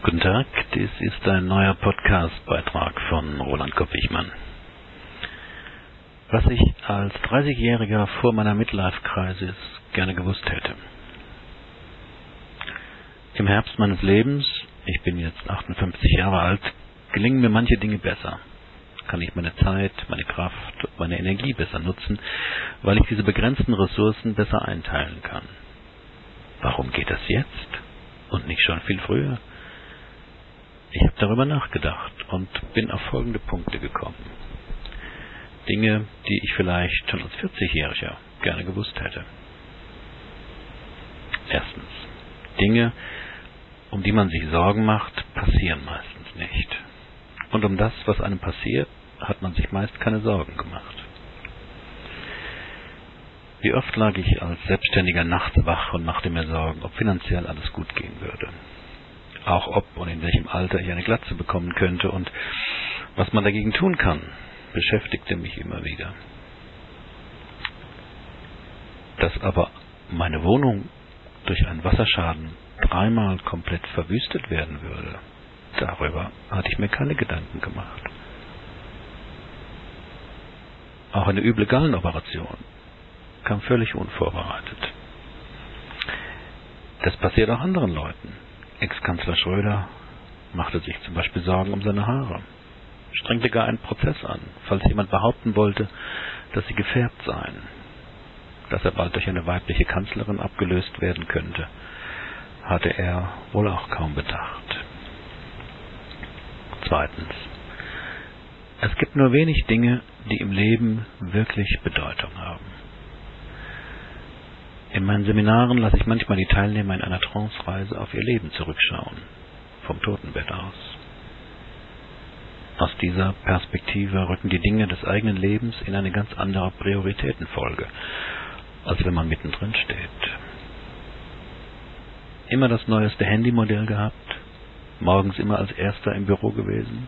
Guten Tag, dies ist ein neuer Podcast-Beitrag von Roland Kopp-Wichmann. Was ich als 30-Jähriger vor meiner Midlife-Crisis gerne gewusst hätte. Im Herbst meines Lebens, ich bin jetzt 58 Jahre alt, gelingen mir manche Dinge besser. Kann ich meine Zeit, meine Kraft, meine Energie besser nutzen, weil ich diese begrenzten Ressourcen besser einteilen kann. Warum geht das jetzt und nicht schon viel früher? Ich habe darüber nachgedacht und bin auf folgende Punkte gekommen. Dinge, die ich vielleicht schon als 40-Jähriger gerne gewusst hätte. Erstens. Dinge, um die man sich Sorgen macht, passieren meistens nicht. Und um das, was einem passiert, hat man sich meist keine Sorgen gemacht. Wie oft lag ich als Selbstständiger nachts wach und machte mir Sorgen, ob finanziell alles gut gehen würde auch ob und in welchem Alter ich eine Glatze bekommen könnte und was man dagegen tun kann, beschäftigte mich immer wieder. Dass aber meine Wohnung durch einen Wasserschaden dreimal komplett verwüstet werden würde, darüber hatte ich mir keine Gedanken gemacht. Auch eine üble Gallenoperation kam völlig unvorbereitet. Das passiert auch anderen Leuten. Ex-Kanzler Schröder machte sich zum Beispiel Sorgen um seine Haare, strengte gar einen Prozess an, falls jemand behaupten wollte, dass sie gefärbt seien, dass er bald durch eine weibliche Kanzlerin abgelöst werden könnte, hatte er wohl auch kaum bedacht. Zweitens. Es gibt nur wenig Dinge, die im Leben wirklich Bedeutung haben. In meinen Seminaren lasse ich manchmal die Teilnehmer in einer Trance-Reise auf ihr Leben zurückschauen, vom Totenbett aus. Aus dieser Perspektive rücken die Dinge des eigenen Lebens in eine ganz andere Prioritätenfolge, als wenn man mittendrin steht. Immer das neueste Handymodell gehabt, morgens immer als erster im Büro gewesen,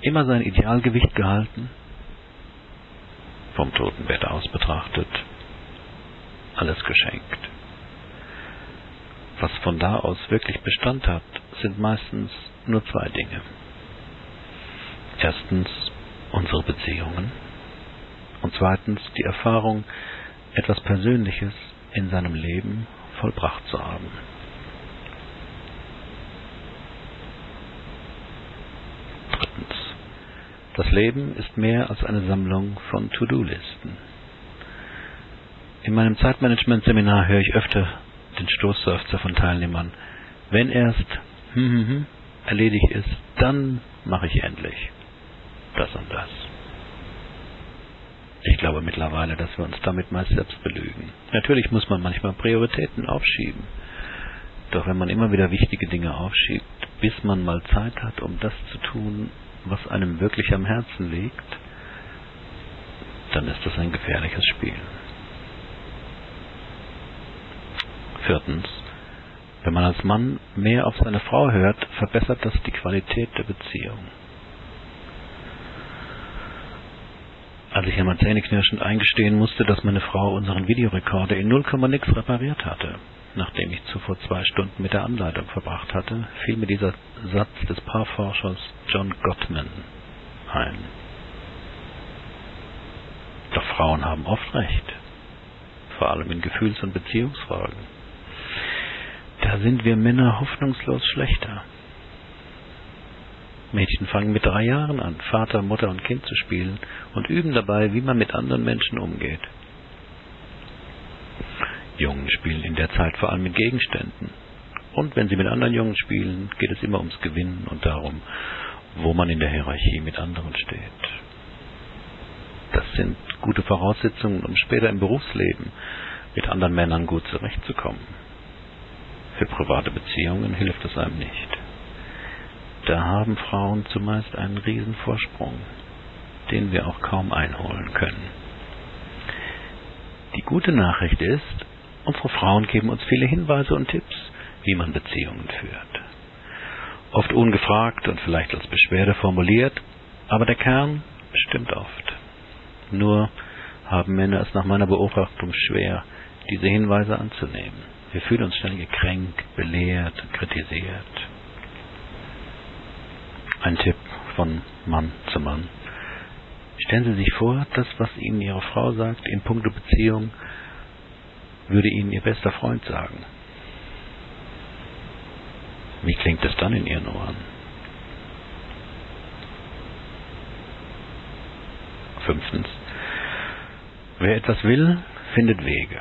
immer sein Idealgewicht gehalten, vom Totenbett aus betrachtet, alles geschenkt. Was von da aus wirklich Bestand hat, sind meistens nur zwei Dinge. Erstens unsere Beziehungen und zweitens die Erfahrung, etwas Persönliches in seinem Leben vollbracht zu haben. Drittens. Das Leben ist mehr als eine Sammlung von To-Do-Listen. In meinem Zeitmanagement-Seminar höre ich öfter den Stoßseufzer von Teilnehmern. Wenn erst hm, hm, hm, erledigt ist, dann mache ich endlich das und das. Ich glaube mittlerweile, dass wir uns damit meist selbst belügen. Natürlich muss man manchmal Prioritäten aufschieben. Doch wenn man immer wieder wichtige Dinge aufschiebt, bis man mal Zeit hat, um das zu tun, was einem wirklich am Herzen liegt, dann ist das ein gefährliches Spiel. Viertens. Wenn man als Mann mehr auf seine Frau hört, verbessert das die Qualität der Beziehung. Als ich einmal zähneknirschend eingestehen musste, dass meine Frau unseren Videorekorder in 0, nix repariert hatte, nachdem ich zuvor zwei Stunden mit der Anleitung verbracht hatte, fiel mir dieser Satz des Paarforschers John Gottman ein. Doch Frauen haben oft recht, vor allem in Gefühls- und Beziehungsfragen. Da sind wir Männer hoffnungslos schlechter. Mädchen fangen mit drei Jahren an, Vater, Mutter und Kind zu spielen und üben dabei, wie man mit anderen Menschen umgeht. Jungen spielen in der Zeit vor allem mit Gegenständen. Und wenn sie mit anderen Jungen spielen, geht es immer ums Gewinnen und darum, wo man in der Hierarchie mit anderen steht. Das sind gute Voraussetzungen, um später im Berufsleben mit anderen Männern gut zurechtzukommen. Für private Beziehungen hilft es einem nicht. Da haben Frauen zumeist einen Riesenvorsprung, den wir auch kaum einholen können. Die gute Nachricht ist, unsere Frauen geben uns viele Hinweise und Tipps, wie man Beziehungen führt. Oft ungefragt und vielleicht als Beschwerde formuliert, aber der Kern stimmt oft. Nur haben Männer es nach meiner Beobachtung schwer, diese Hinweise anzunehmen. Wir fühlen uns schnell gekränkt, belehrt, kritisiert. Ein Tipp von Mann zu Mann. Stellen Sie sich vor, das, was Ihnen Ihre Frau sagt in puncto Beziehung, würde Ihnen Ihr bester Freund sagen. Wie klingt es dann in Ihren Ohren? Fünftens. Wer etwas will, findet Wege.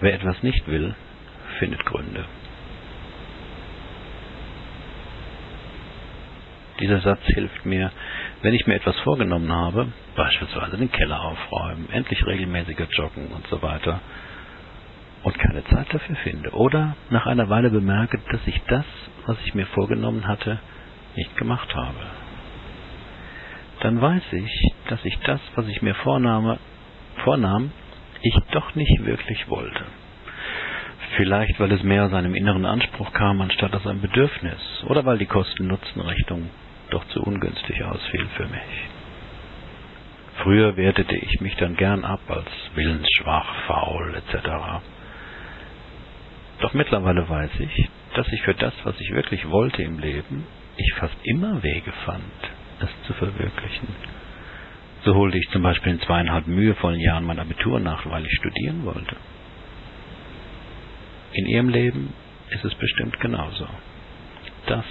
Wer etwas nicht will, findet Gründe. Dieser Satz hilft mir, wenn ich mir etwas vorgenommen habe, beispielsweise den Keller aufräumen, endlich regelmäßiger joggen und so weiter, und keine Zeit dafür finde. Oder nach einer Weile bemerke, dass ich das, was ich mir vorgenommen hatte, nicht gemacht habe. Dann weiß ich, dass ich das, was ich mir vornahme, vornahm, ich doch nicht wirklich wollte. Vielleicht, weil es mehr aus einem inneren Anspruch kam, anstatt aus einem Bedürfnis, oder weil die Kosten-Nutzen-Rechnung doch zu ungünstig ausfiel für mich. Früher wertete ich mich dann gern ab als willensschwach, faul etc. Doch mittlerweile weiß ich, dass ich für das, was ich wirklich wollte im Leben, ich fast immer Wege fand, es zu verwirklichen. So holte ich zum Beispiel in zweieinhalb mühevollen Jahren mein Abitur nach, weil ich studieren wollte. In Ihrem Leben ist es bestimmt genauso. Das,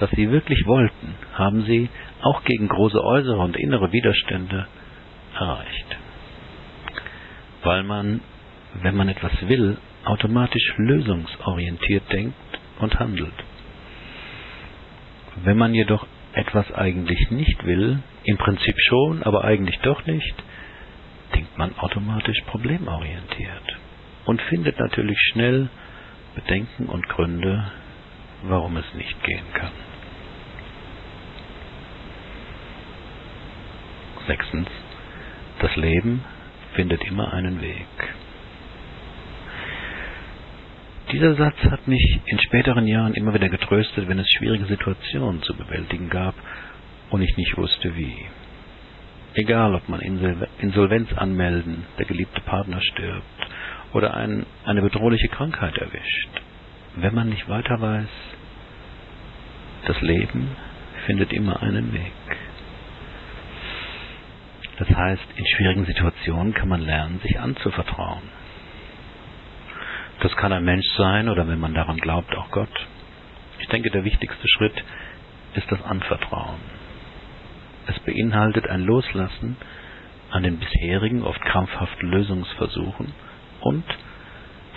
was Sie wirklich wollten, haben Sie auch gegen große äußere und innere Widerstände erreicht. Weil man, wenn man etwas will, automatisch lösungsorientiert denkt und handelt. Wenn man jedoch etwas eigentlich nicht will, im Prinzip schon, aber eigentlich doch nicht, denkt man automatisch problemorientiert und findet natürlich schnell Bedenken und Gründe, warum es nicht gehen kann. Sechstens. Das Leben findet immer einen Weg. Dieser Satz hat mich in späteren Jahren immer wieder getröstet, wenn es schwierige Situationen zu bewältigen gab und ich nicht wusste wie. Egal, ob man Insolvenz anmelden, der geliebte Partner stirbt oder ein, eine bedrohliche Krankheit erwischt. Wenn man nicht weiter weiß, das Leben findet immer einen Weg. Das heißt, in schwierigen Situationen kann man lernen, sich anzuvertrauen. Das kann ein Mensch sein oder wenn man daran glaubt, auch Gott. Ich denke, der wichtigste Schritt ist das Anvertrauen. Es beinhaltet ein Loslassen an den bisherigen, oft krampfhaften Lösungsversuchen und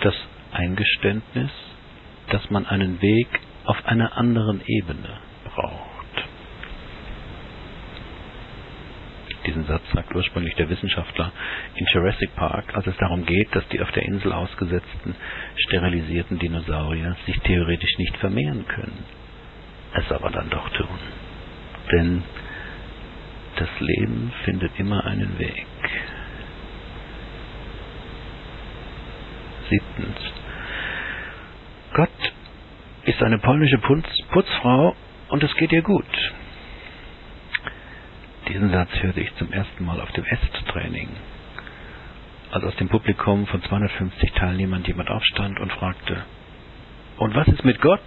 das Eingeständnis, dass man einen Weg auf einer anderen Ebene braucht. Diesen Satz sagt ursprünglich der Wissenschaftler in Jurassic Park, als es darum geht, dass die auf der Insel ausgesetzten, sterilisierten Dinosaurier sich theoretisch nicht vermehren können, es aber dann doch tun. Denn das Leben findet immer einen Weg. Siebtens. Gott ist eine polnische Putz Putzfrau und es geht ihr gut. Diesen Satz hörte ich zum ersten Mal auf dem Est-Training, als aus dem Publikum von 250 Teilnehmern jemand aufstand und fragte, und was ist mit Gott?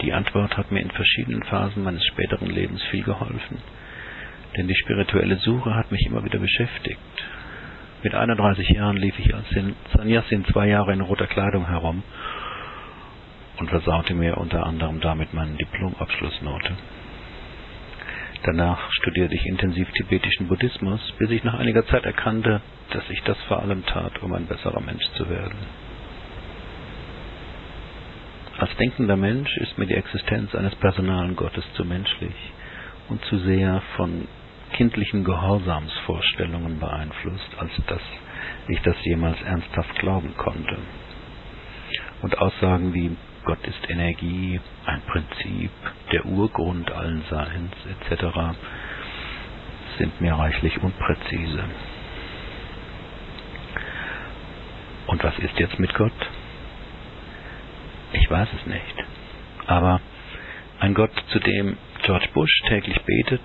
Die Antwort hat mir in verschiedenen Phasen meines späteren Lebens viel geholfen, denn die spirituelle Suche hat mich immer wieder beschäftigt. Mit 31 Jahren lief ich als Sannyasin zwei Jahre in roter Kleidung herum und versaute mir unter anderem damit meine Diplomabschlussnote. Danach studierte ich intensiv tibetischen Buddhismus, bis ich nach einiger Zeit erkannte, dass ich das vor allem tat, um ein besserer Mensch zu werden. Als denkender Mensch ist mir die Existenz eines personalen Gottes zu menschlich und zu sehr von kindlichen Gehorsamsvorstellungen beeinflusst, als dass ich das jemals ernsthaft glauben konnte. Und Aussagen wie Gott ist Energie, ein Prinzip, der Urgrund allen Seins etc. sind mir reichlich unpräzise. Und was ist jetzt mit Gott? Ich weiß es nicht. Aber ein Gott, zu dem George Bush täglich betet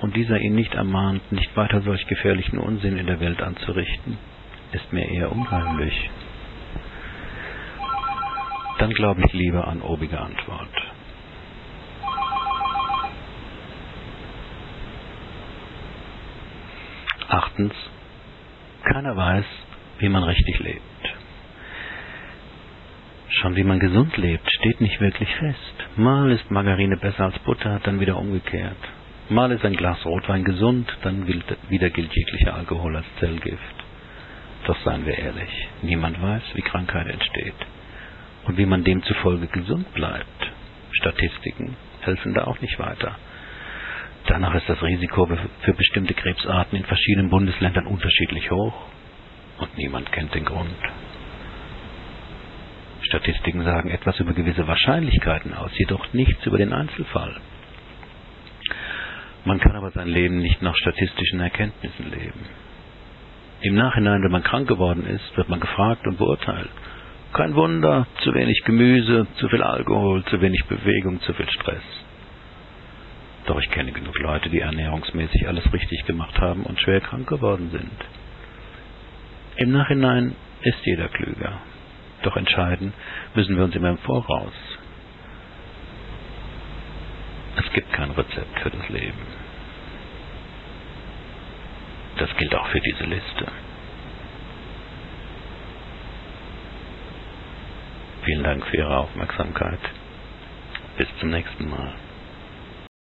und dieser ihn nicht ermahnt, nicht weiter solch gefährlichen Unsinn in der Welt anzurichten, ist mir eher unheimlich. Dann glaube ich lieber an obige Antwort. Achtens, keiner weiß, wie man richtig lebt. Schon wie man gesund lebt, steht nicht wirklich fest. Mal ist Margarine besser als Butter, dann wieder umgekehrt. Mal ist ein Glas Rotwein gesund, dann wieder gilt jeglicher Alkohol als Zellgift. Doch seien wir ehrlich, niemand weiß, wie Krankheit entsteht und wie man demzufolge gesund bleibt. Statistiken helfen da auch nicht weiter. Danach ist das Risiko für bestimmte Krebsarten in verschiedenen Bundesländern unterschiedlich hoch und niemand kennt den Grund. Statistiken sagen etwas über gewisse Wahrscheinlichkeiten aus, jedoch nichts über den Einzelfall. Man kann aber sein Leben nicht nach statistischen Erkenntnissen leben. Im Nachhinein, wenn man krank geworden ist, wird man gefragt und beurteilt. Kein Wunder, zu wenig Gemüse, zu viel Alkohol, zu wenig Bewegung, zu viel Stress. Doch ich kenne genug Leute, die ernährungsmäßig alles richtig gemacht haben und schwer krank geworden sind. Im Nachhinein ist jeder klüger. Doch entscheiden müssen wir uns immer im Voraus. Es gibt kein Rezept für das Leben. Das gilt auch für diese Liste. Vielen Dank für Ihre Aufmerksamkeit. Bis zum nächsten Mal.